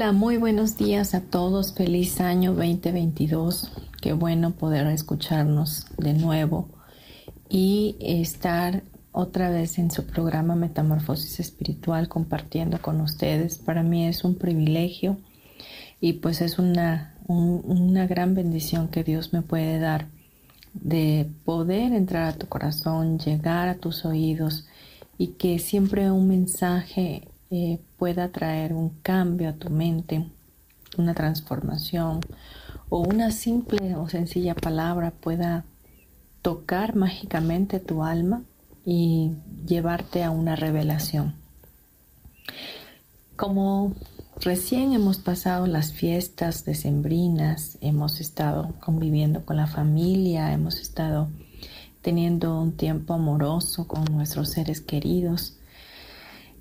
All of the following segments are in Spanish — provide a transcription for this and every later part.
Hola, muy buenos días a todos. Feliz año 2022. Qué bueno poder escucharnos de nuevo y estar otra vez en su programa Metamorfosis Espiritual compartiendo con ustedes. Para mí es un privilegio y pues es una, una gran bendición que Dios me puede dar de poder entrar a tu corazón, llegar a tus oídos y que siempre un mensaje eh, pueda traer un cambio a tu mente, una transformación o una simple o sencilla palabra pueda tocar mágicamente tu alma y llevarte a una revelación. Como recién hemos pasado las fiestas decembrinas, hemos estado conviviendo con la familia, hemos estado teniendo un tiempo amoroso con nuestros seres queridos,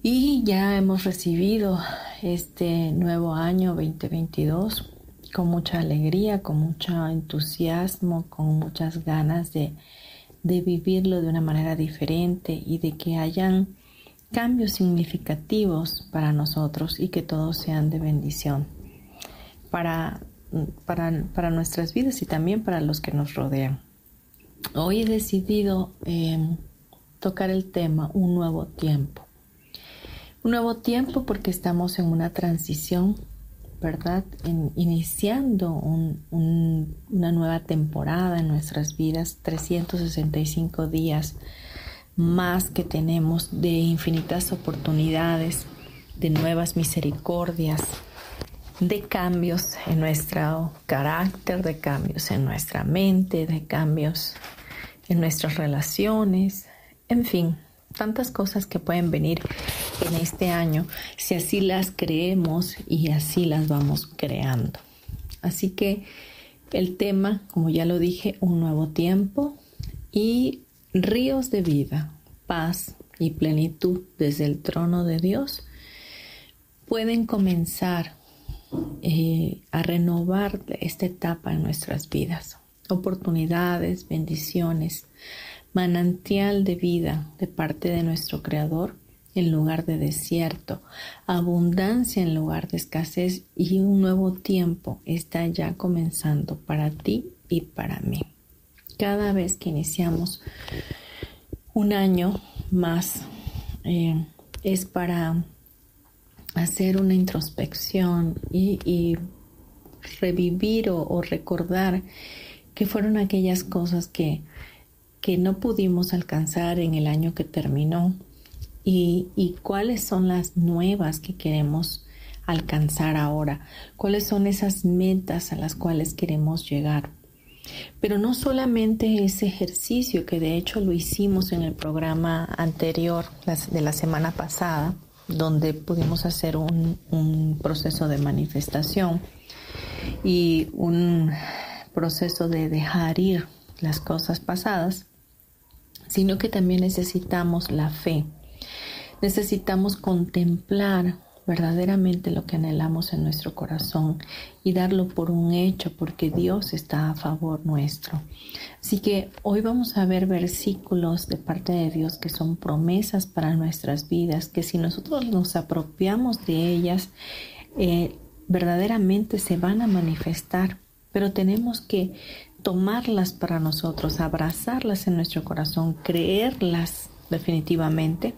y ya hemos recibido este nuevo año 2022 con mucha alegría, con mucho entusiasmo, con muchas ganas de, vivirlo de una manera diferente y de que hayan cambios significativos para nosotros y que todos sean de bendición para nuestras vidas y también para los que nos rodean. Hoy he decidido eh, tocar el tema un nuevo tiempo. Un nuevo tiempo porque estamos en una transición, ¿verdad? iniciando una nueva temporada en nuestras vidas, 365 días más que tenemos de infinitas oportunidades, de nuevas misericordias, de cambios en nuestro carácter, de cambios en nuestra mente, de cambios en nuestras relaciones, en fin, tantas cosas que pueden venir en este año si así las creemos y así las vamos creando. Así que el tema, como ya lo dije, un nuevo tiempo y ríos de vida, paz y plenitud desde el trono de Dios pueden comenzar eh, a renovar esta etapa en nuestras vidas. Oportunidades, bendiciones, manantial de vida de parte de nuestro Creador en lugar de desierto, abundancia en lugar de escasez y un nuevo tiempo está ya comenzando para ti y para mí. Cada vez que iniciamos un año más eh, es para hacer una introspección y, revivir o recordar que fueron aquellas cosas que que no pudimos alcanzar en el año que terminó y, cuáles son las nuevas que queremos alcanzar ahora, cuáles son esas metas a las cuales queremos llegar. Pero no solamente ese ejercicio que de hecho lo hicimos en el programa anterior de la semana pasada, donde pudimos hacer un proceso de manifestación y un proceso de dejar ir las cosas pasadas, sino que también necesitamos la fe. Necesitamos contemplar verdaderamente lo que anhelamos en nuestro corazón y darlo por un hecho porque Dios está a favor nuestro. Así que hoy vamos a ver versículos de parte de Dios que son promesas para nuestras vidas, que si nosotros nos apropiamos de ellas, eh, verdaderamente se van a manifestar, pero tenemos que tomarlas para nosotros, abrazarlas en nuestro corazón, creerlas definitivamente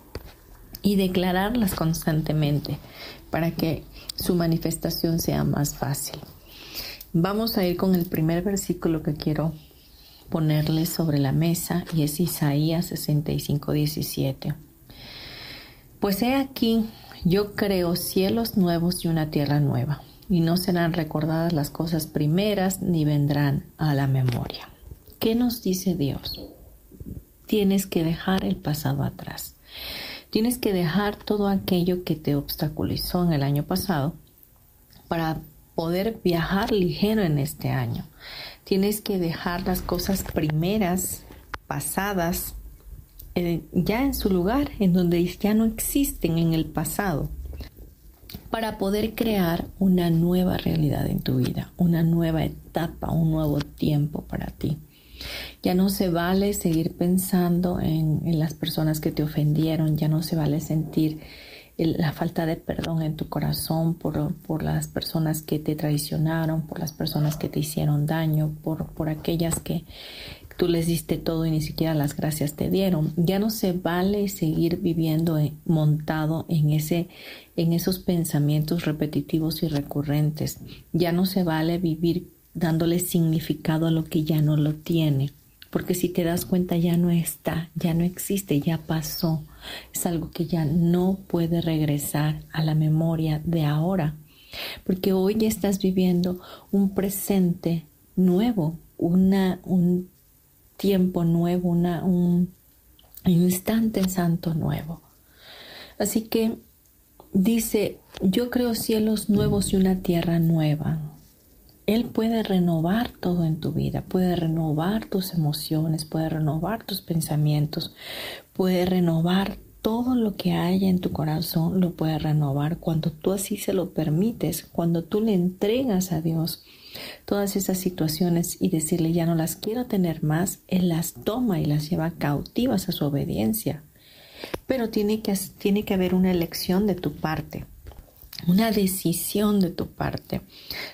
y declararlas constantemente para que su manifestación sea más fácil. Vamos a ir con el primer versículo que quiero ponerles sobre la mesa y es Isaías 65, 17. Pues he aquí, yo creo cielos nuevos y una tierra nueva, y no serán recordadas las cosas primeras ni vendrán a la memoria. ¿Qué nos dice Dios? Tienes que dejar el pasado atrás. Tienes que dejar todo aquello que te obstaculizó en el año pasado para poder viajar ligero en este año. Tienes que dejar las cosas primeras, pasadas, eh, ya en su lugar, en donde ya no existen en el pasado, para poder crear una nueva realidad en tu vida, una nueva etapa, un nuevo tiempo para ti. Ya no se vale seguir pensando en, las personas que te ofendieron, ya no se vale sentir la falta de perdón en tu corazón por, por, las personas que te traicionaron, por las personas que te hicieron daño, por, por aquellas que tú les diste todo y ni siquiera las gracias te dieron. Ya no se vale seguir viviendo montado en, ese, en esos pensamientos repetitivos y recurrentes. Ya no se vale vivir dándole significado a lo que ya no lo tiene porque si te das cuenta ya no está, ya no existe, ya pasó. Es algo que ya no puede regresar a la memoria de ahora, porque hoy estás viviendo un presente nuevo, una, un tiempo nuevo, un instante santo nuevo. Así que dice, yo creo cielos nuevos y una tierra nueva. Él puede renovar todo en tu vida, puede renovar tus emociones, puede renovar tus pensamientos, puede renovar todo lo que haya en tu corazón, lo puede renovar cuando tú así se lo permites, cuando tú le entregas a Dios todas esas situaciones y decirle ya no las quiero tener más, Él las toma y las lleva cautivas a su obediencia. Pero tiene que, tiene que haber una elección de tu parte una decisión de tu parte.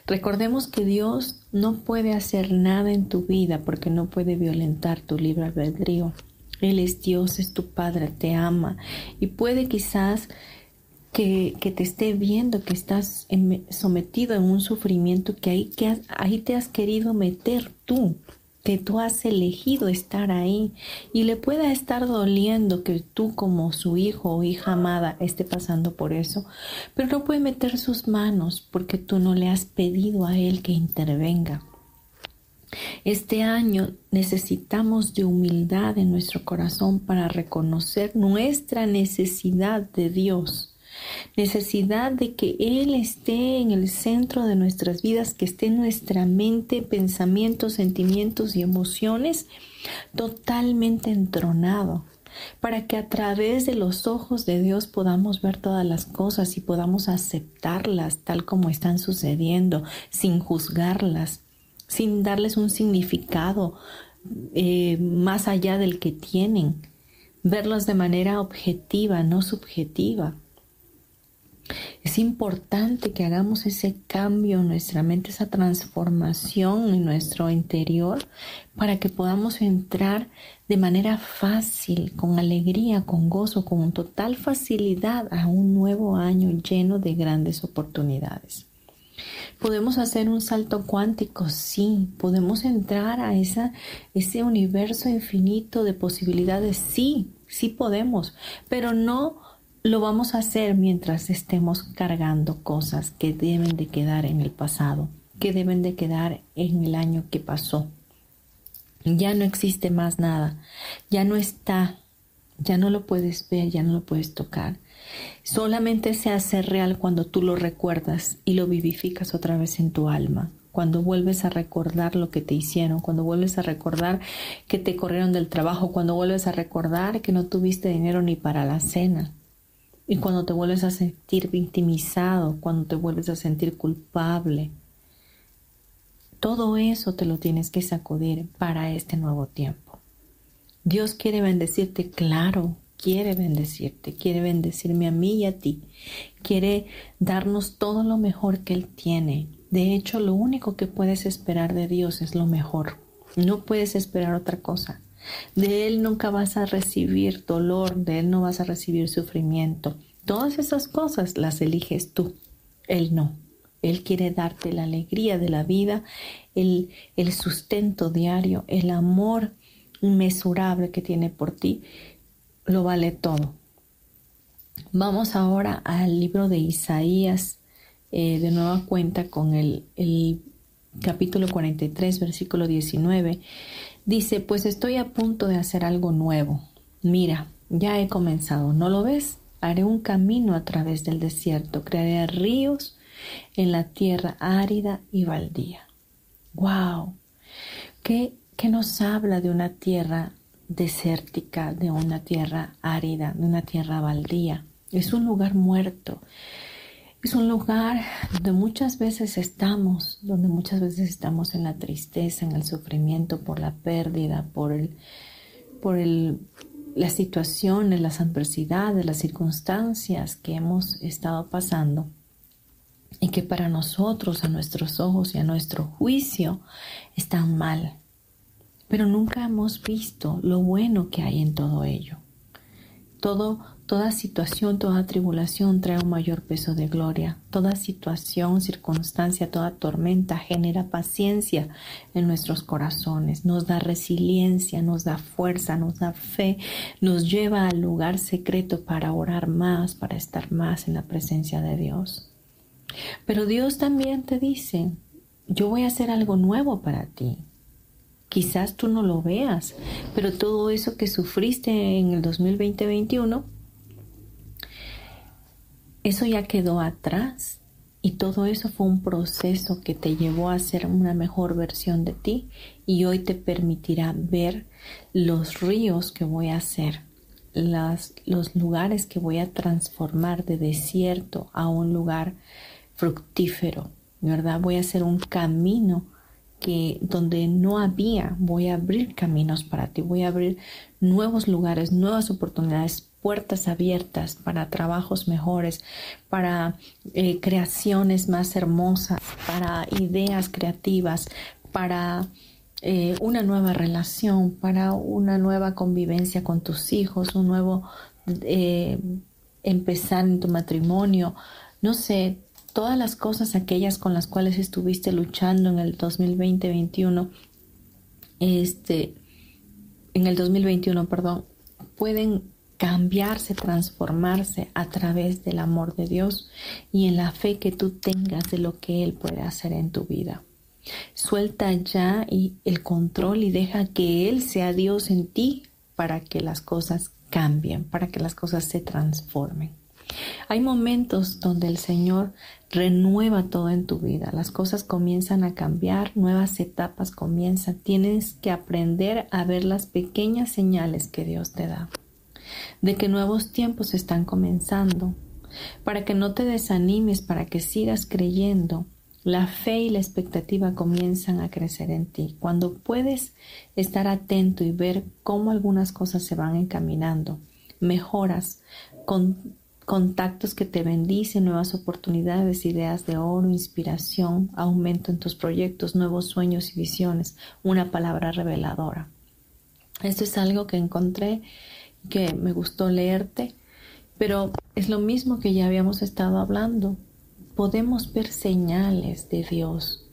Recordemos que Dios no puede hacer nada en tu vida porque no puede violentar tu libre albedrío. Él es Dios, es tu Padre, te ama y puede quizás que, te esté viendo que estás sometido en un sufrimiento que ahí, que ahí te has querido meter tú que tú has elegido estar ahí y le pueda estar doliendo que tú como su hijo o hija amada esté pasando por eso, pero no puede meter sus manos porque tú no le has pedido a él que intervenga. Este año necesitamos de humildad en nuestro corazón para reconocer nuestra necesidad de Dios necesidad de que Él esté en el centro de nuestras vidas, que esté nuestra mente, pensamientos, sentimientos y emociones totalmente entronado, para que a través de los ojos de Dios podamos ver todas las cosas y podamos aceptarlas tal como están sucediendo, sin juzgarlas, sin darles un significado eh, más allá del que tienen, verlos de manera objetiva, no subjetiva. Es importante que hagamos ese cambio en nuestra mente, esa transformación en nuestro interior para que podamos entrar de manera fácil, con alegría, con gozo, con total facilidad a un nuevo año lleno de grandes oportunidades. ¿Podemos hacer un salto cuántico? Sí. ¿Podemos entrar a esa, ese universo infinito de posibilidades? Sí, sí podemos, pero no lo vamos a hacer mientras estemos cargando cosas que deben de quedar en el pasado, que deben de quedar en el año que pasó. Ya no existe más nada, ya no está, ya no lo puedes ver, ya no lo puedes tocar. Solamente se hace real cuando tú lo recuerdas y lo vivificas otra vez en tu alma cuando vuelves a recordar lo que te hicieron, cuando vuelves a recordar que te corrieron del trabajo, cuando vuelves a recordar que no tuviste dinero ni para la cena, y cuando te vuelves a sentir victimizado, cuando te vuelves a sentir culpable, todo eso te lo tienes que sacudir para este nuevo tiempo. Dios quiere bendecirte, claro, quiere bendecirte, quiere bendecirme a mí y a ti, quiere darnos todo lo mejor que Él tiene. De hecho, lo único que puedes esperar de Dios es lo mejor. No puedes esperar otra cosa. De Él nunca vas a recibir dolor, de Él no vas a recibir sufrimiento. Todas esas cosas las eliges tú, Él no. Él quiere darte la alegría de la vida, el, el sustento diario, el amor inmesurable que tiene por ti, lo vale todo. Vamos ahora al libro de Isaías, eh, de nueva cuenta con el, el capítulo 43, versículo 19. Dice, pues estoy a punto de hacer algo nuevo. Mira, ya he comenzado, ¿no lo ves? Haré un camino a través del desierto, crearé ríos en la tierra árida y baldía. ¡Wow! ¿Qué, ¿Qué nos habla de una tierra desértica, de una tierra árida, de una tierra baldía? Es un lugar muerto. Es un lugar donde muchas veces estamos, donde muchas veces estamos en la tristeza, en el sufrimiento por la pérdida, por el, por el, las situaciones, las adversidades, las circunstancias que hemos estado pasando y que para nosotros, a nuestros ojos y a nuestro juicio están mal. Pero nunca hemos visto lo bueno que hay en todo ello. Todo Toda situación, toda tribulación trae un mayor peso de gloria. Toda situación, circunstancia, toda tormenta genera paciencia en nuestros corazones, nos da resiliencia, nos da fuerza, nos da fe, nos lleva al lugar secreto para orar más, para estar más en la presencia de Dios. Pero Dios también te dice, yo voy a hacer algo nuevo para ti. Quizás tú no lo veas, pero todo eso que sufriste en el 2020-21 eso ya quedó atrás y todo eso fue un proceso que te llevó a ser una mejor versión de ti y hoy te permitirá ver los ríos que voy a hacer, las, los lugares que voy a transformar de desierto a un lugar fructífero, ¿verdad? Voy a hacer un camino que donde no había, voy a abrir caminos para ti, voy a abrir nuevos lugares, nuevas oportunidades, puertas abiertas para trabajos mejores, para eh, creaciones más hermosas, para ideas creativas, para eh, una nueva relación, para una nueva convivencia con tus hijos, un nuevo eh, empezar en tu matrimonio, no sé, todas las cosas aquellas con las cuales estuviste luchando en el 2020-21, este, en el 2021, perdón, pueden cambiarse, transformarse a través del amor de Dios y en la fe que tú tengas de lo que Él puede hacer en tu vida. Suelta ya y el control y deja que Él sea Dios en ti para que las cosas cambien, para que las cosas se transformen. Hay momentos donde el Señor renueva todo en tu vida, las cosas comienzan a cambiar, nuevas etapas comienzan, tienes que aprender a ver las pequeñas señales que Dios te da de que nuevos tiempos están comenzando, para que no te desanimes, para que sigas creyendo. La fe y la expectativa comienzan a crecer en ti. Cuando puedes estar atento y ver cómo algunas cosas se van encaminando, mejoras con contactos que te bendicen, nuevas oportunidades, ideas de oro, inspiración, aumento en tus proyectos, nuevos sueños y visiones, una palabra reveladora. Esto es algo que encontré que me gustó leerte, pero es lo mismo que ya habíamos estado hablando. Podemos ver señales de Dios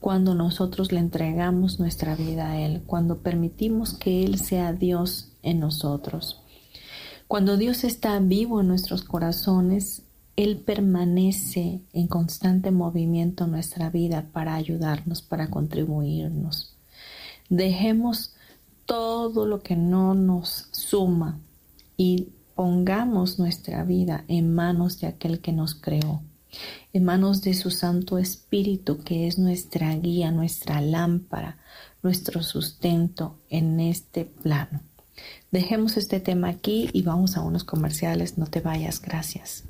cuando nosotros le entregamos nuestra vida a Él, cuando permitimos que Él sea Dios en nosotros. Cuando Dios está vivo en nuestros corazones, Él permanece en constante movimiento en nuestra vida para ayudarnos, para contribuirnos. Dejemos todo lo que no nos suma y pongamos nuestra vida en manos de aquel que nos creó, en manos de su Santo Espíritu que es nuestra guía, nuestra lámpara, nuestro sustento en este plano. Dejemos este tema aquí y vamos a unos comerciales. No te vayas, gracias.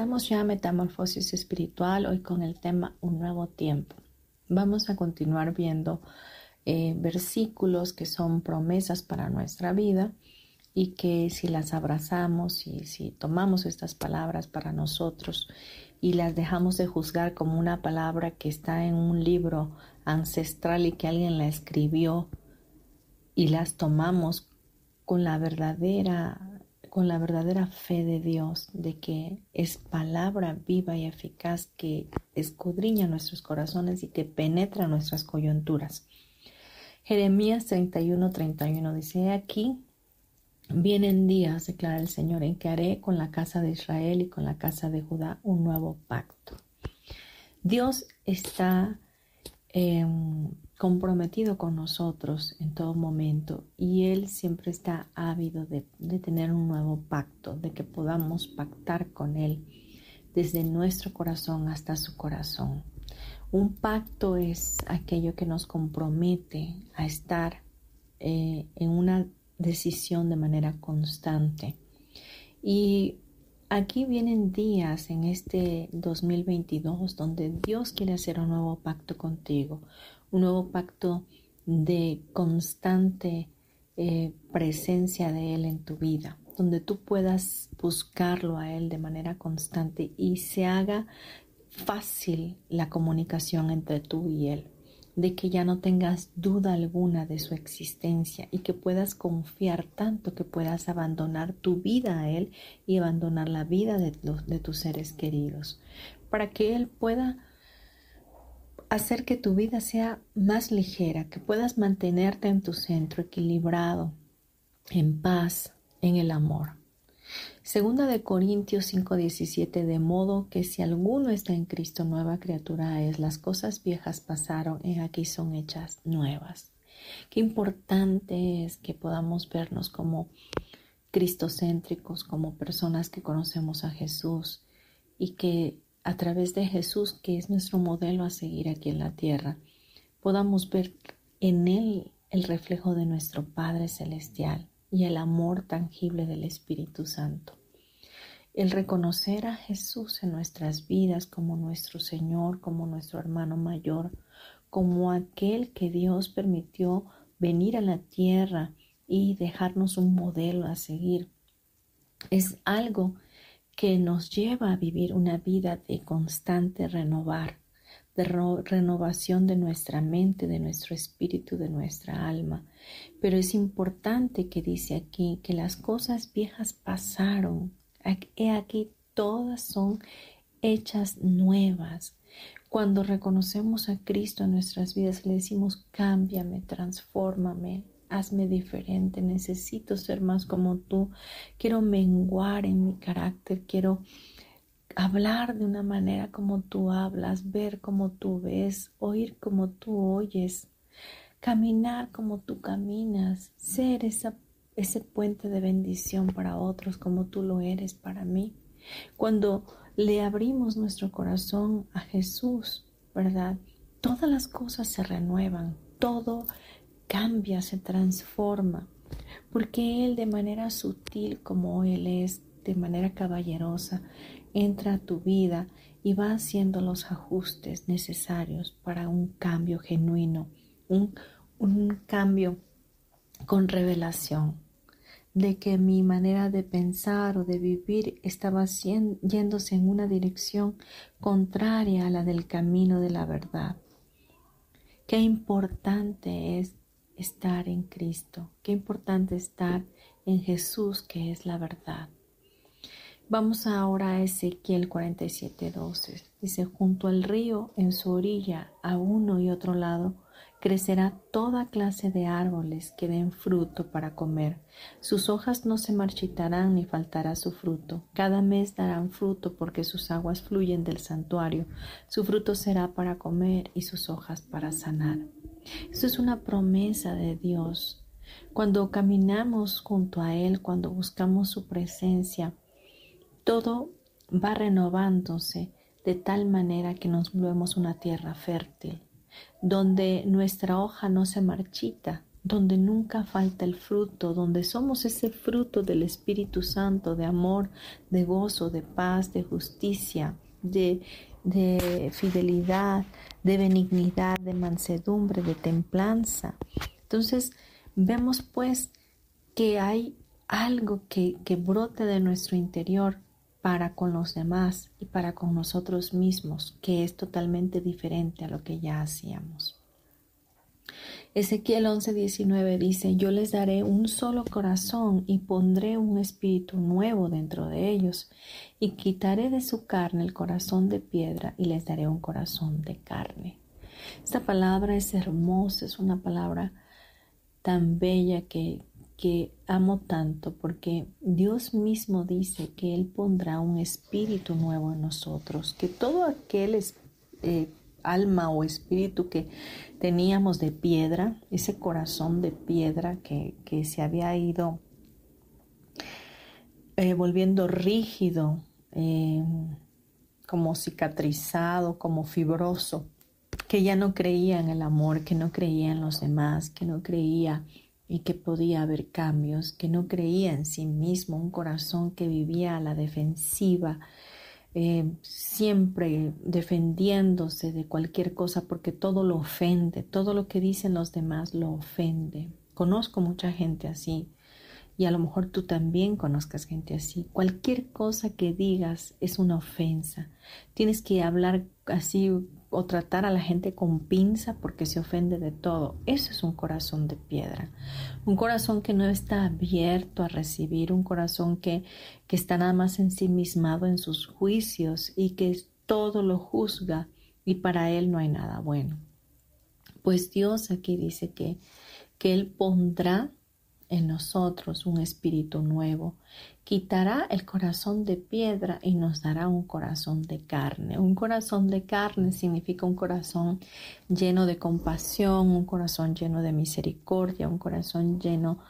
Estamos ya Metamorfosis Espiritual, hoy con el tema Un nuevo tiempo. Vamos a continuar viendo eh, versículos que son promesas para nuestra vida y que si las abrazamos y si tomamos estas palabras para nosotros y las dejamos de juzgar como una palabra que está en un libro ancestral y que alguien la escribió y las tomamos con la verdadera con la verdadera fe de Dios, de que es palabra viva y eficaz que escudriña nuestros corazones y que penetra nuestras coyunturas. Jeremías 31, 31 dice, aquí vienen días, declara el Señor, en que haré con la casa de Israel y con la casa de Judá un nuevo pacto. Dios está em, comprometido con nosotros en todo momento y Él siempre está ávido de, tener un nuevo pacto, de que podamos pactar con Él desde nuestro corazón hasta su corazón. Un pacto es aquello que nos compromete a estar eh, en una decisión de manera constante. Y aquí vienen días en este 2022 donde Dios quiere hacer un nuevo pacto contigo, un nuevo pacto de constante eh, presencia de Él en tu vida, donde tú puedas buscarlo a Él de manera constante y se haga fácil la comunicación entre tú y Él, de que ya no tengas duda alguna de su existencia y que puedas confiar tanto que puedas abandonar tu vida a Él y abandonar la vida de, de tus seres queridos, para que Él pueda hacer que tu vida sea más ligera, que puedas mantenerte en tu centro equilibrado, en paz, en el amor. Segunda de Corintios 5:17, de modo que si alguno está en Cristo, nueva criatura es, las cosas viejas pasaron y aquí son hechas nuevas. Qué importante es que podamos vernos como cristocéntricos, como personas que conocemos a Jesús y que a través de Jesús, que es nuestro modelo a seguir aquí en la tierra, podamos ver en Él el reflejo de nuestro Padre Celestial y el amor tangible del Espíritu Santo. El reconocer a Jesús en nuestras vidas como nuestro Señor, como nuestro hermano mayor, como aquel que Dios permitió venir a la tierra y dejarnos un modelo a seguir, es algo que nos lleva a vivir una vida de constante renovar, de renovación de nuestra mente, de nuestro espíritu, de nuestra alma. Pero es importante que dice aquí que las cosas viejas pasaron. He aquí todas son hechas nuevas. Cuando reconocemos a Cristo en nuestras vidas, le decimos, cámbiame, transfórmame, hazme diferente, necesito ser más como tú, quiero menguar en mi carácter, quiero hablar de una manera como tú hablas, ver como tú ves, oír como tú oyes, caminar como tú caminas, ser ese puente de bendición para otros como tú lo eres para mí. Cuando le abrimos nuestro corazón a Jesús, ¿verdad? Todas las cosas se renuevan, todo cambia, se transforma, porque Él de manera sutil como Él es, de manera caballerosa, entra a tu vida y va haciendo los ajustes necesarios para un cambio genuino, un, un cambio con revelación. de que mi manera de pensar o de vivir estaba yéndose en una dirección contraria a la del camino de la verdad. Qué importante es estar en Cristo, qué importante estar en Jesús que es la verdad. Vamos ahora a Ezequiel 47:12. Dice, junto al río, en su orilla, a uno y otro lado, crecerá toda clase de árboles que den fruto para comer. Sus hojas no se marchitarán ni faltará su fruto. Cada mes darán fruto porque sus aguas fluyen del santuario. Su fruto será para comer y sus hojas para sanar. Eso es una promesa de Dios. Cuando caminamos junto a Él, cuando buscamos su presencia, todo va renovándose de tal manera que nos volvemos una tierra fértil donde nuestra hoja no se marchita, donde nunca falta el fruto, donde somos ese fruto del Espíritu Santo, de amor, de gozo, de paz, de justicia, de, de fidelidad, de benignidad, de mansedumbre, de templanza. Entonces vemos pues que hay algo que, que brote de nuestro interior para con los demás y para con nosotros mismos, que es totalmente diferente a lo que ya hacíamos. Ezequiel 11:19 dice, yo les daré un solo corazón y pondré un espíritu nuevo dentro de ellos, y quitaré de su carne el corazón de piedra y les daré un corazón de carne. Esta palabra es hermosa, es una palabra tan bella que, que amo tanto porque Dios mismo dice que Él pondrá un espíritu nuevo en nosotros, que todo aquel eh, alma o espíritu que teníamos de piedra, ese corazón de piedra que, se había ido eh, volviendo rígido, eh, como cicatrizado, como fibroso, que ya no creía en el amor, que no creía en los demás, que no creía y que podía haber cambios, que no creía en sí mismo, un corazón que vivía a la defensiva, eh, siempre defendiéndose de cualquier cosa porque todo lo ofende, todo lo que dicen los demás lo ofende. Conozco mucha gente así y a lo mejor tú también conozcas gente así. Cualquier cosa que digas es una ofensa. Tienes que hablar así o tratar a la gente con pinza porque se ofende de todo. Eso es un corazón de piedra. Un corazón que no está abierto a recibir, un corazón que, que está nada más ensimismado en sus juicios y que todo lo juzga y para él no hay nada bueno. Pues Dios aquí dice que, que Él pondrá en nosotros un espíritu nuevo quitará el corazón de piedra y nos dará un corazón de carne. Un corazón de carne significa un corazón lleno de compasión, un corazón lleno de misericordia, un corazón lleno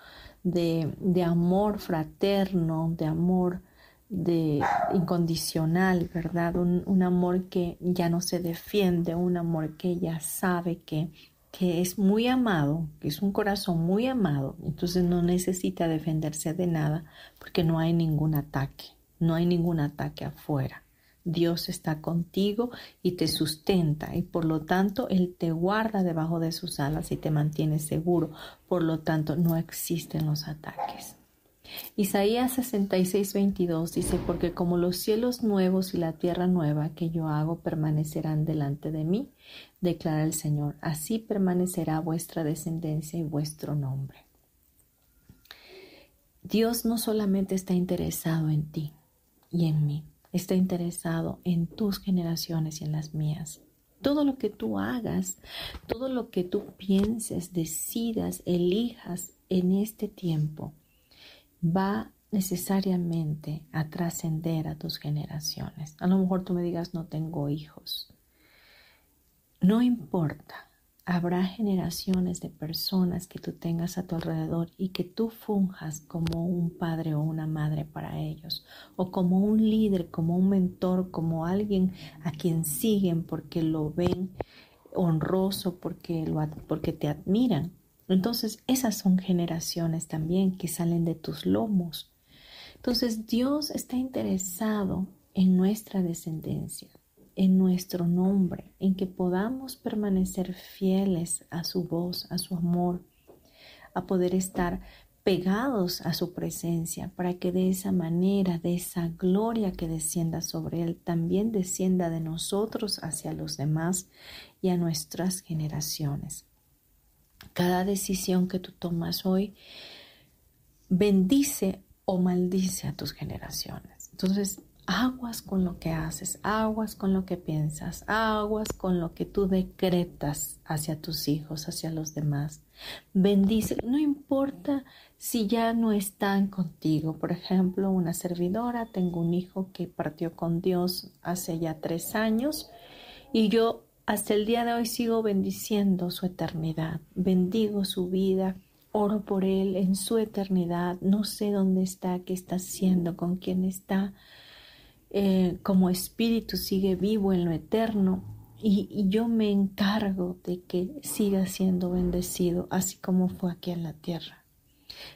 de, amor fraterno, de amor de incondicional, ¿verdad? Un, un amor que ya no se defiende, un amor que ya sabe que que es muy amado, que es un corazón muy amado, entonces no necesita defenderse de nada porque no hay ningún ataque, no hay ningún ataque afuera. Dios está contigo y te sustenta y por lo tanto Él te guarda debajo de sus alas y te mantiene seguro. Por lo tanto no existen los ataques. Isaías 66, 22 dice, porque como los cielos nuevos y la tierra nueva que yo hago permanecerán delante de mí, declara el Señor, así permanecerá vuestra descendencia y vuestro nombre. Dios no solamente está interesado en ti y en mí, está interesado en tus generaciones y en las mías. Todo lo que tú hagas, todo lo que tú pienses, decidas, elijas en este tiempo, va necesariamente a trascender a tus generaciones. A lo mejor tú me digas, no tengo hijos. No importa, habrá generaciones de personas que tú tengas a tu alrededor y que tú funjas como un padre o una madre para ellos, o como un líder, como un mentor, como alguien a quien siguen porque lo ven honroso, porque, lo, porque te admiran. Entonces, esas son generaciones también que salen de tus lomos. Entonces, Dios está interesado en nuestra descendencia, en nuestro nombre, en que podamos permanecer fieles a su voz, a su amor, a poder estar pegados a su presencia, para que de esa manera, de esa gloria que descienda sobre Él, también descienda de nosotros hacia los demás y a nuestras generaciones. Cada decisión que tú tomas hoy bendice o maldice a tus generaciones. Entonces, aguas con lo que haces, aguas con lo que piensas, aguas con lo que tú decretas hacia tus hijos, hacia los demás. Bendice, no importa si ya no están contigo. Por ejemplo, una servidora, tengo un hijo que partió con Dios hace ya tres años y yo hasta el día de hoy sigo bendiciendo su eternidad, bendigo su vida, oro por él en su eternidad, no sé dónde está, qué está haciendo, con quién está, eh, como espíritu sigue vivo en lo eterno. Y, yo me encargo de que siga siendo bendecido así como fue aquí en la tierra.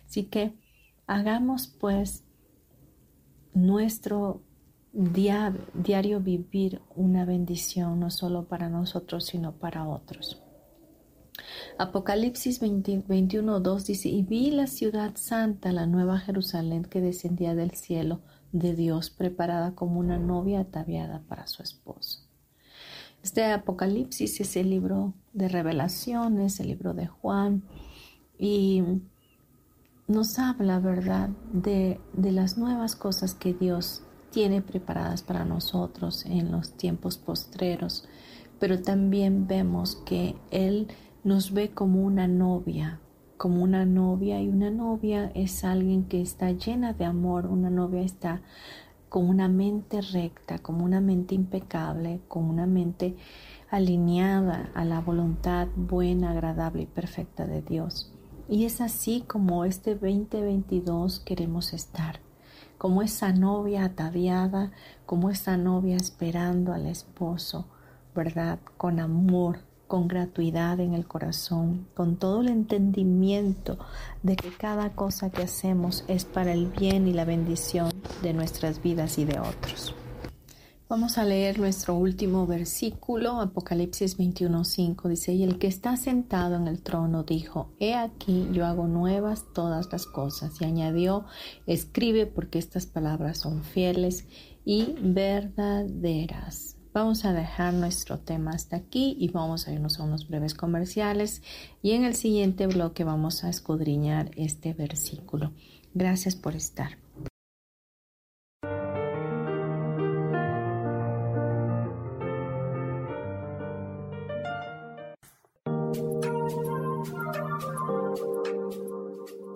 Así que hagamos pues nuestro diario vivir una bendición no solo para nosotros sino para otros. Apocalipsis 21, 2 dice, y vi la ciudad santa, la nueva Jerusalén que descendía del cielo de Dios, preparada como una novia ataviada para su esposo. Este Apocalipsis es el libro de revelaciones, el libro de Juan, y nos habla, ¿verdad?, de, de las nuevas cosas que Dios tiene preparadas para nosotros en los tiempos postreros, pero también vemos que Él nos ve como una novia, como una novia y una novia es alguien que está llena de amor, una novia está con una mente recta, como una mente impecable, con una mente alineada a la voluntad buena, agradable y perfecta de Dios. Y es así como este 2022 queremos estar, como esa novia ataviada, como esa novia esperando al esposo, ¿verdad? Con amor, con gratuidad en el corazón, con todo el entendimiento de que cada cosa que hacemos es para el bien y la bendición de nuestras vidas y de otros. Vamos a leer nuestro último versículo, Apocalipsis 21:5 dice, y el que está sentado en el trono dijo, he aquí yo hago nuevas todas las cosas, y añadió, escribe porque estas palabras son fieles y verdaderas. Vamos a dejar nuestro tema hasta aquí y vamos a irnos a unos breves comerciales y en el siguiente bloque vamos a escudriñar este versículo. Gracias por estar.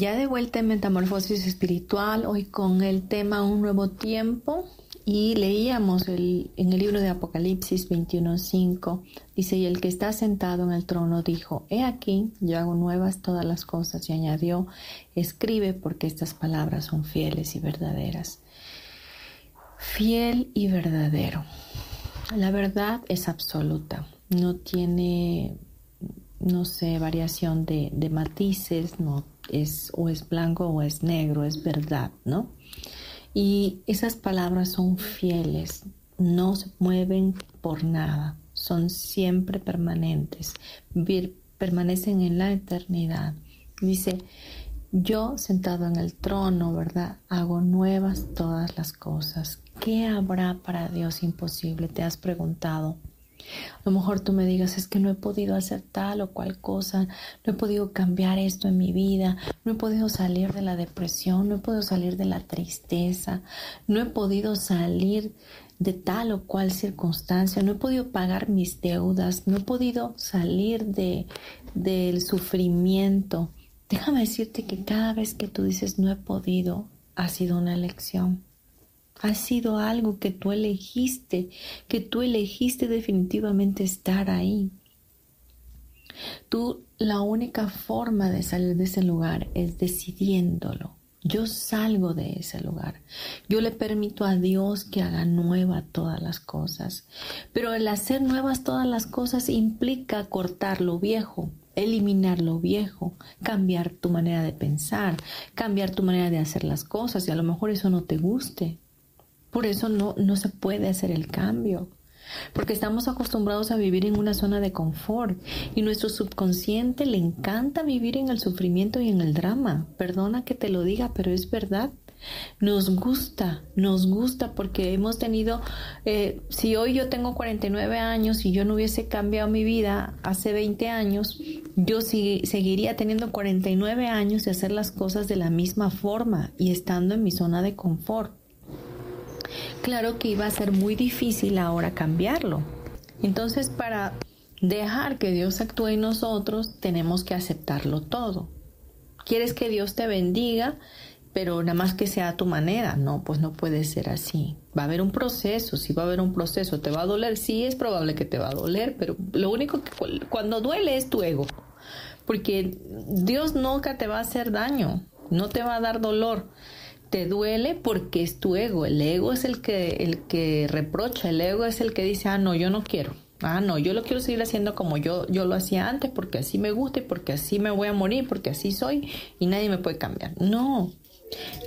Ya de vuelta en Metamorfosis Espiritual, hoy con el tema Un nuevo tiempo. Y leíamos el, en el libro de Apocalipsis 21.5, dice, y el que está sentado en el trono dijo, he aquí, yo hago nuevas todas las cosas, y añadió, escribe porque estas palabras son fieles y verdaderas. Fiel y verdadero. La verdad es absoluta, no tiene, no sé, variación de, de matices, no es o es blanco o es negro, es verdad, ¿no? Y esas palabras son fieles, no se mueven por nada, son siempre permanentes, permanecen en la eternidad. Dice, yo sentado en el trono, ¿verdad? Hago nuevas todas las cosas. ¿Qué habrá para Dios imposible? Te has preguntado. A lo mejor tú me digas, es que no he podido hacer tal o cual cosa, no he podido cambiar esto en mi vida, no he podido salir de la depresión, no he podido salir de la tristeza, no he podido salir de tal o cual circunstancia, no he podido pagar mis deudas, no he podido salir de, del sufrimiento. Déjame decirte que cada vez que tú dices no he podido, ha sido una elección. Ha sido algo que tú elegiste, que tú elegiste definitivamente estar ahí. Tú, la única forma de salir de ese lugar es decidiéndolo. Yo salgo de ese lugar. Yo le permito a Dios que haga nueva todas las cosas. Pero el hacer nuevas todas las cosas implica cortar lo viejo, eliminar lo viejo, cambiar tu manera de pensar, cambiar tu manera de hacer las cosas y a lo mejor eso no te guste. Por eso no, no se puede hacer el cambio. Porque estamos acostumbrados a vivir en una zona de confort y nuestro subconsciente le encanta vivir en el sufrimiento y en el drama. Perdona que te lo diga, pero es verdad. Nos gusta, nos gusta porque hemos tenido, eh, si hoy yo tengo 49 años y yo no hubiese cambiado mi vida hace 20 años, yo seguiría teniendo 49 años de hacer las cosas de la misma forma y estando en mi zona de confort claro que iba a ser muy difícil ahora cambiarlo. Entonces, para dejar que Dios actúe en nosotros, tenemos que aceptarlo todo. ¿Quieres que Dios te bendiga? pero nada más que sea a tu manera. No, pues no puede ser así. Va a haber un proceso, sí va a haber un proceso. ¿Te va a doler? Sí, es probable que te va a doler, pero lo único que cuando duele es tu ego. Porque Dios nunca te va a hacer daño, no te va a dar dolor te duele porque es tu ego. El ego es el que, el que reprocha, el ego es el que dice, ah, no, yo no quiero. Ah, no, yo lo quiero seguir haciendo como yo, yo lo hacía antes porque así me gusta y porque así me voy a morir, porque así soy y nadie me puede cambiar. No,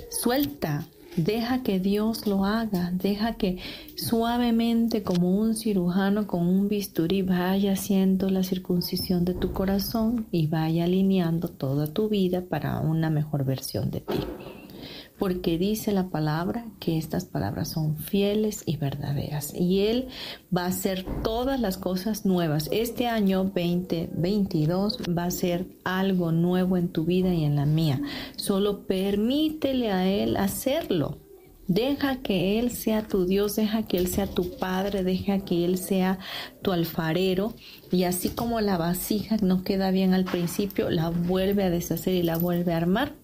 suelta, deja que Dios lo haga, deja que suavemente como un cirujano con un bisturí vaya haciendo la circuncisión de tu corazón y vaya alineando toda tu vida para una mejor versión de ti porque dice la palabra que estas palabras son fieles y verdaderas. Y Él va a hacer todas las cosas nuevas. Este año 2022 va a ser algo nuevo en tu vida y en la mía. Solo permítele a Él hacerlo. Deja que Él sea tu Dios, deja que Él sea tu Padre, deja que Él sea tu alfarero. Y así como la vasija no queda bien al principio, la vuelve a deshacer y la vuelve a armar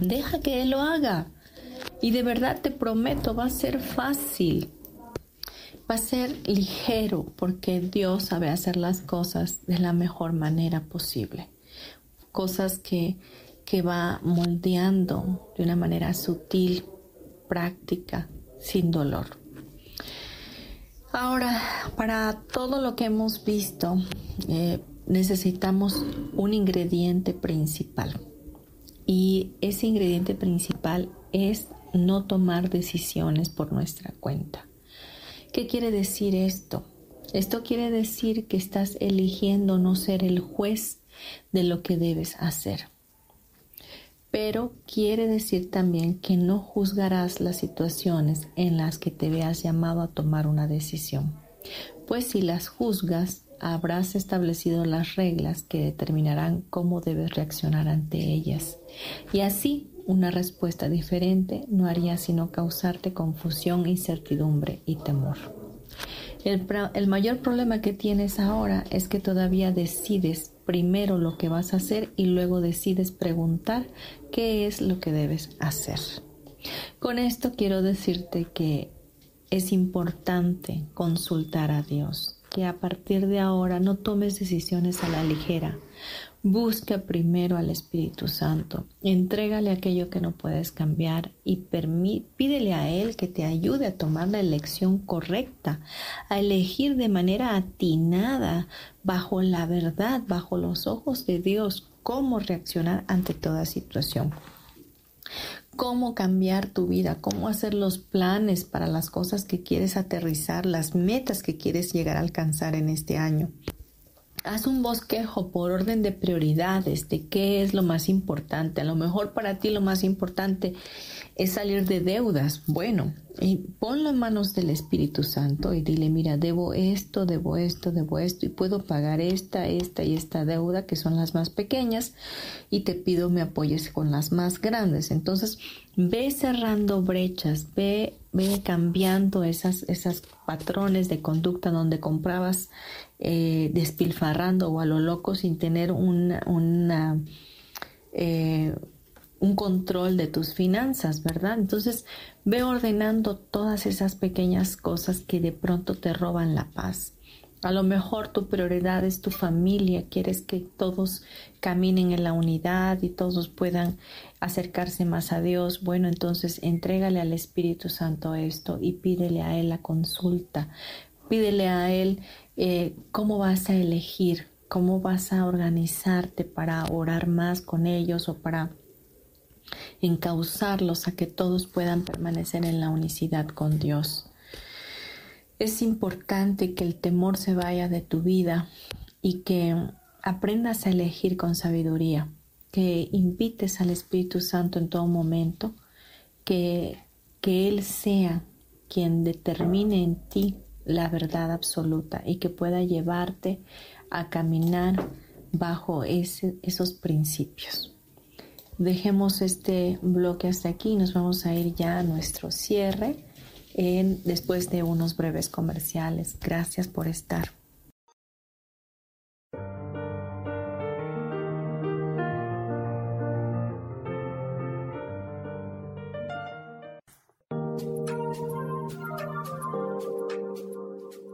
Deja que Él lo haga. Y de verdad te prometo, va a ser fácil. Va a ser ligero porque Dios sabe hacer las cosas de la mejor manera posible. Cosas que, que va moldeando de una manera sutil, práctica, sin dolor. Ahora, para todo lo que hemos visto, eh, necesitamos un ingrediente principal. Y ese ingrediente principal es no tomar decisiones por nuestra cuenta. ¿Qué quiere decir esto? Esto quiere decir que estás eligiendo no ser el juez de lo que debes hacer. Pero quiere decir también que no juzgarás las situaciones en las que te veas llamado a tomar una decisión. Pues si las juzgas, habrás establecido las reglas que determinarán cómo debes reaccionar ante ellas. Y así, una respuesta diferente no haría sino causarte confusión, incertidumbre y temor. El, el, mayor problema que tienes ahora es que todavía decides primero lo que vas a hacer y luego decides preguntar qué es lo que debes hacer. Con esto quiero decirte que es importante consultar a Dios, que a partir de ahora no tomes decisiones a la ligera. Busca primero al Espíritu Santo, entrégale aquello que no puedes cambiar y pídele a Él que te ayude a tomar la elección correcta, a elegir de manera atinada, bajo la verdad, bajo los ojos de Dios, cómo reaccionar ante toda situación cómo cambiar tu vida, cómo hacer los planes para las cosas que quieres aterrizar, las metas que quieres llegar a alcanzar en este año. Haz un bosquejo por orden de prioridades de qué es lo más importante. A lo mejor para ti lo más importante es salir de deudas. Bueno, y ponlo en manos del Espíritu Santo y dile, mira, debo esto, debo esto, debo esto y puedo pagar esta, esta y esta deuda que son las más pequeñas y te pido me apoyes con las más grandes. Entonces, ve cerrando brechas, ve, ve cambiando esas, esas patrones de conducta donde comprabas eh, despilfarrando o a lo loco sin tener una, eh, un control de tus finanzas, ¿verdad? Entonces ve ordenando todas esas pequeñas cosas que de pronto te roban la paz. A lo mejor tu prioridad es tu familia, quieres que todos caminen en la unidad y todos puedan acercarse más a Dios. Bueno, entonces entrégale al Espíritu Santo esto y pídele a Él la consulta. Pídele a Él eh, cómo vas a elegir, cómo vas a organizarte para orar más con ellos o para encauzarlos a que todos puedan permanecer en la unicidad con Dios. Es importante que el temor se vaya de tu vida y que aprendas a elegir con sabiduría, que invites al Espíritu Santo en todo momento, que, que Él sea quien determine en ti la verdad absoluta y que pueda llevarte a caminar bajo esos principios. Dejemos este bloque hasta aquí y nos vamos a ir ya a nuestro cierre en, después de unos breves comerciales. Gracias por estar.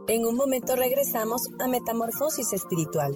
En un momento regresamos a Metamorfosis Espiritual.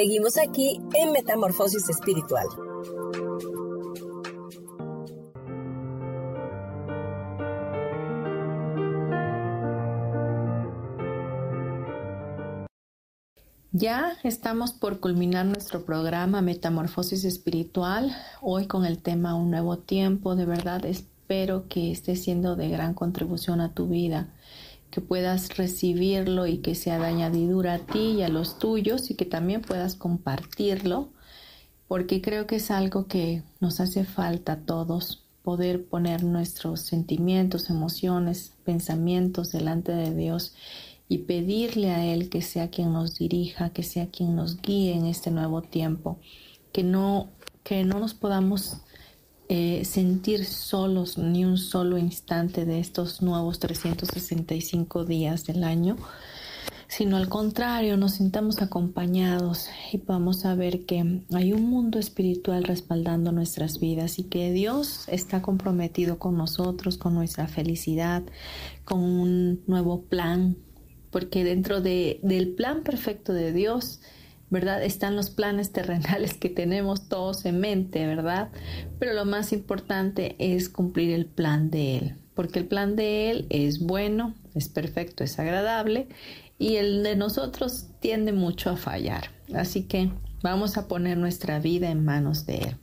Seguimos aquí en Metamorfosis Espiritual. Ya estamos por culminar nuestro programa Metamorfosis Espiritual, hoy con el tema Un nuevo tiempo. De verdad espero que esté siendo de gran contribución a tu vida que puedas recibirlo y que sea de añadidura a ti y a los tuyos y que también puedas compartirlo, porque creo que es algo que nos hace falta a todos poder poner nuestros sentimientos, emociones, pensamientos delante de Dios y pedirle a Él que sea quien nos dirija, que sea quien nos guíe en este nuevo tiempo, que no, que no nos podamos eh, sentir solos ni un solo instante de estos nuevos 365 días del año, sino al contrario, nos sintamos acompañados y podamos saber que hay un mundo espiritual respaldando nuestras vidas y que Dios está comprometido con nosotros, con nuestra felicidad, con un nuevo plan, porque dentro de, del plan perfecto de Dios, ¿verdad? Están los planes terrenales que tenemos todos en mente, ¿verdad? Pero lo más importante es cumplir el plan de Él, porque el plan de Él es bueno, es perfecto, es agradable y el de nosotros tiende mucho a fallar. Así que vamos a poner nuestra vida en manos de Él.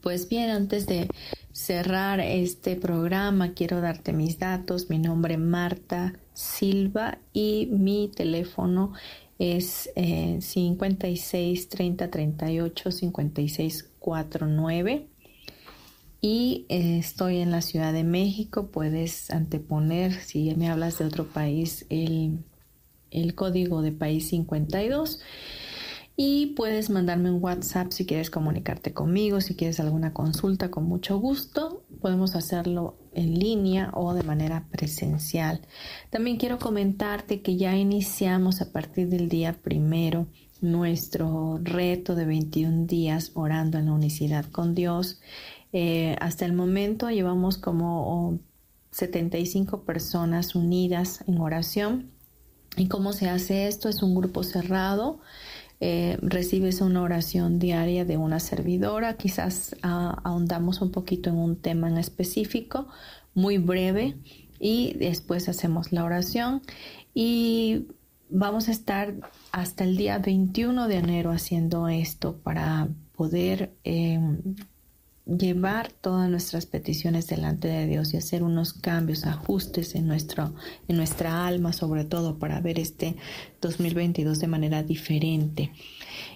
Pues bien, antes de cerrar este programa, quiero darte mis datos. Mi nombre Marta Silva y mi teléfono es 56 30 38 56 49 y eh, estoy en la Ciudad de México. Puedes anteponer, si me hablas de otro país, el, el código de país 52 y puedes mandarme un WhatsApp si quieres comunicarte conmigo, si quieres alguna consulta con mucho gusto. Podemos hacerlo en línea o de manera presencial. También quiero comentarte que ya iniciamos a partir del día primero nuestro reto de 21 días orando en la unicidad con Dios. Eh, hasta el momento llevamos como 75 personas unidas en oración. ¿Y cómo se hace esto? Es un grupo cerrado eh, recibes una oración diaria de una servidora, quizás ah, ahondamos un poquito en un tema en específico, muy breve, y después hacemos la oración. Y vamos a estar hasta el día 21 de enero haciendo esto para poder em, llevar todas nuestras peticiones delante de Dios y hacer unos cambios, ajustes en, nuestro, en nuestra alma, sobre todo para ver este 2022 de manera diferente.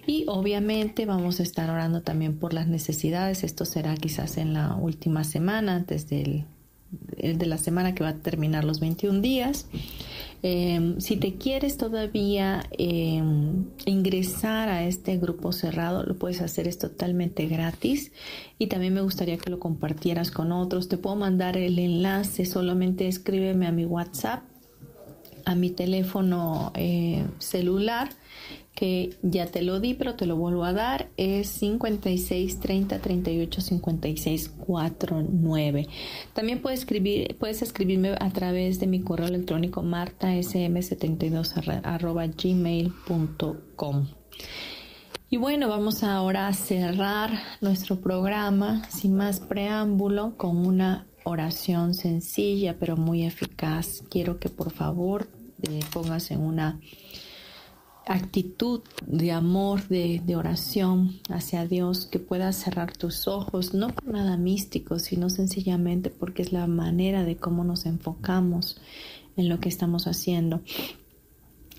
Y obviamente vamos a estar orando también por las necesidades. Esto será quizás en la última semana, antes del, de la semana que va a terminar los 21 días. Em, si te quieres todavía em, ingresar a este grupo cerrado, lo puedes hacer, es totalmente gratis y también me gustaría que lo compartieras con otros. Te puedo mandar el enlace, solamente escríbeme a mi WhatsApp, a mi teléfono eh, celular que ya te lo di, pero te lo vuelvo a dar, es 56 30 38 56 49. También puedes escribir, puedes escribirme a través de mi correo electrónico martasm72 arroba gmail.com. Y bueno, vamos ahora a cerrar nuestro programa sin más preámbulo con una oración sencilla pero muy eficaz. Quiero que por favor pongas en una actitud de amor, de, oración hacia Dios, que puedas cerrar tus ojos, no por nada místico, sino sencillamente porque es la manera de cómo nos enfocamos en lo que estamos haciendo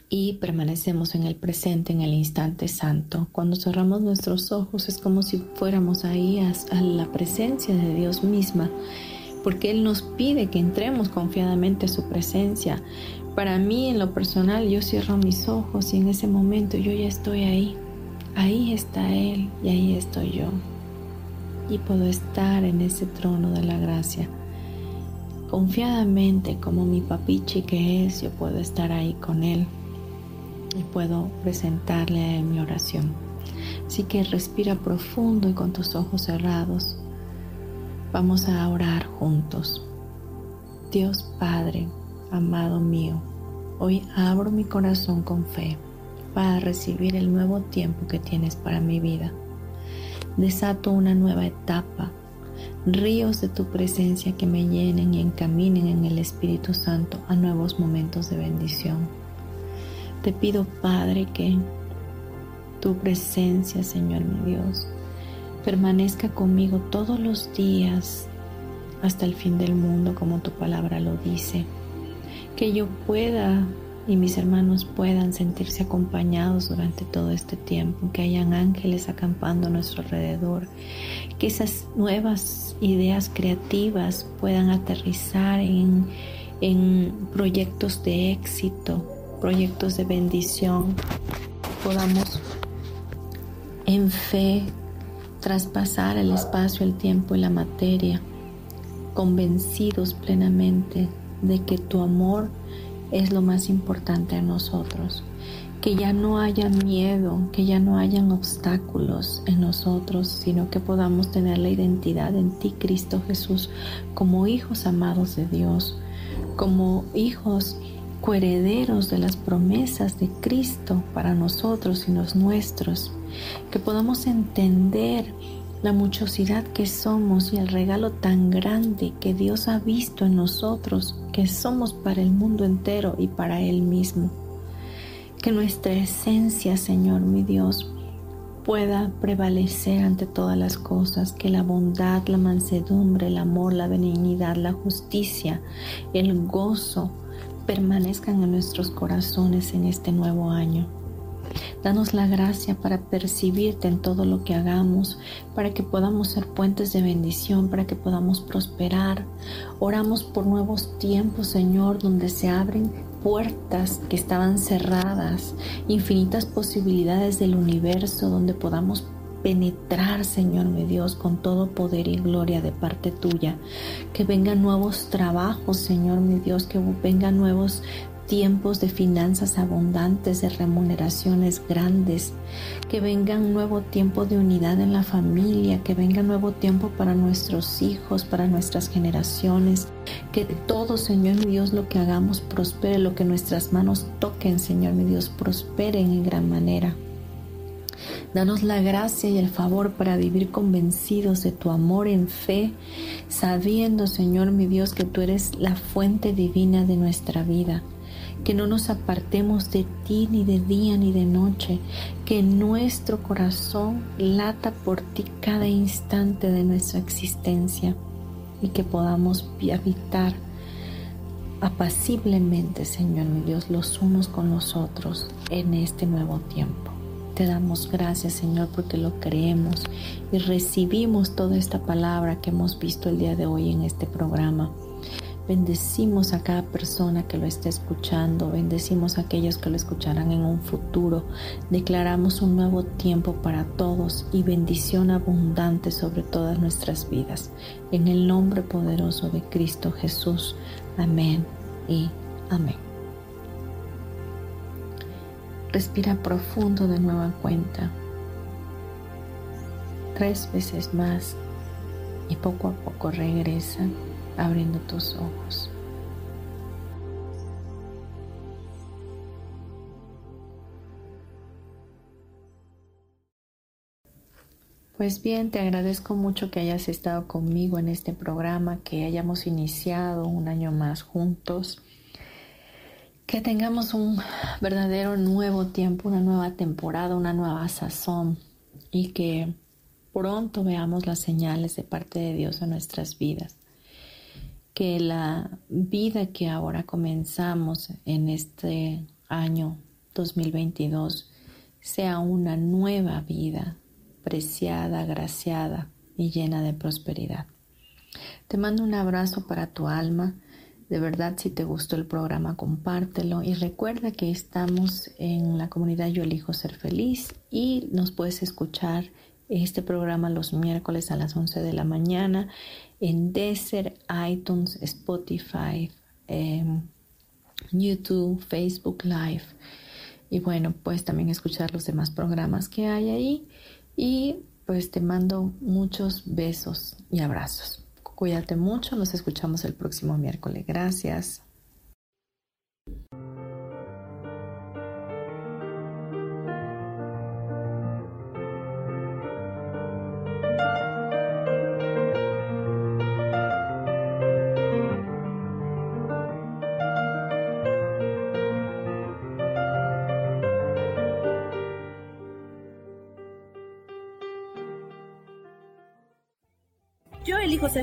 y permanecemos en el presente, en el instante santo. Cuando cerramos nuestros ojos es como si fuéramos ahí a la presencia de Dios misma, porque Él nos pide que entremos confiadamente a su presencia, para mí, en lo personal, yo cierro mis ojos y en ese momento yo ya estoy ahí. Ahí está Él y ahí estoy yo. Y puedo estar en ese trono de la gracia. Confiadamente, como mi papichi que es, yo puedo estar ahí con Él y puedo presentarle a mi oración. Así que respira profundo y con tus ojos cerrados. Vamos a orar juntos. Dios Padre, amado mío, hoy abro mi corazón con fe para recibir el nuevo tiempo que tienes para mi vida. Desato una nueva etapa, ríos de tu presencia que me llenen y encaminen en el Espíritu Santo a nuevos momentos de bendición. Te pido, Padre, que tu presencia, Señor mi Dios, permanezca conmigo todos los días hasta el fin del mundo, como tu palabra lo dice que yo pueda y mis hermanos puedan sentirse acompañados durante todo este tiempo, que hayan ángeles acampando a nuestro alrededor, que esas nuevas ideas creativas puedan aterrizar en, en proyectos de éxito, proyectos de bendición, podamos en fe traspasar el espacio, el tiempo y la materia, convencidos plenamente de que tu amor es lo más importante en nosotros. Que ya no haya miedo, que ya no hayan obstáculos en nosotros, sino que podamos tener la identidad en ti, Cristo Jesús, como hijos amados de Dios, como hijos coherederos de las promesas de Cristo para nosotros y los nuestros. Que podamos entender la muchosidad que somos y el regalo tan grande que Dios ha visto en nosotros, que somos para el mundo entero y para Él mismo. Que nuestra esencia, Señor mi Dios, pueda prevalecer ante todas las cosas, que la bondad, la mansedumbre, el amor, la benignidad, la justicia, el gozo permanezcan en nuestros corazones en este nuevo año Danos la gracia para percibirte en todo lo que hagamos, para que podamos ser puentes de bendición, para que podamos prosperar. Oramos por nuevos tiempos, Señor, donde se abren puertas que estaban cerradas, infinitas posibilidades del universo donde podamos penetrar, Señor mi Dios, con todo poder y gloria de parte tuya. Que vengan nuevos trabajos, Señor mi Dios, que vengan nuevos tiempos de finanzas abundantes, de remuneraciones grandes, que venga un nuevo tiempo de unidad en la familia, que venga un nuevo tiempo para nuestros hijos, para nuestras generaciones, que todo, Señor mi Dios, lo que hagamos prospere, lo que nuestras manos toquen, Señor mi Dios, prosperen en gran manera. Danos la gracia y el favor para vivir convencidos de tu amor en fe, sabiendo, Señor mi Dios, que tú eres la fuente divina de nuestra vida que no nos apartemos de ti ni de día ni de noche, que nuestro corazón lata por ti cada instante de nuestra existencia y que podamos habitar apaciblemente, Señor mi Dios, los unos con los otros en este nuevo tiempo. Te damos gracias, Señor, porque lo creemos y recibimos toda esta palabra que hemos visto el día de hoy en este programa. Bendecimos a cada persona que lo esté escuchando, bendecimos a aquellos que lo escucharán en un futuro. Declaramos un nuevo tiempo para todos y bendición abundante sobre todas nuestras vidas. En el nombre poderoso de Cristo Jesús. Amén y amén. Respira profundo de nueva cuenta. Tres veces más y poco a poco regresa abriendo tus ojos. Pues bien, te agradezco mucho que hayas estado conmigo en este programa, que hayamos iniciado un año más juntos, que tengamos un verdadero nuevo tiempo, una nueva temporada, una nueva sazón y que pronto veamos las señales de parte de Dios en nuestras vidas que la vida que ahora comenzamos en este año 2022 sea una nueva vida, preciada, graciada y llena de prosperidad. Te mando un abrazo para tu alma. De verdad, si te gustó el programa, compártelo y recuerda que estamos en la comunidad Yo elijo ser feliz y nos puedes escuchar este programa los miércoles a las 11 de la mañana en Desert, iTunes, Spotify, em, YouTube, Facebook Live. Y bueno, pues también escuchar los demás programas que hay ahí. Y pues te mando muchos besos y abrazos. Cuídate mucho, nos escuchamos el próximo miércoles. Gracias.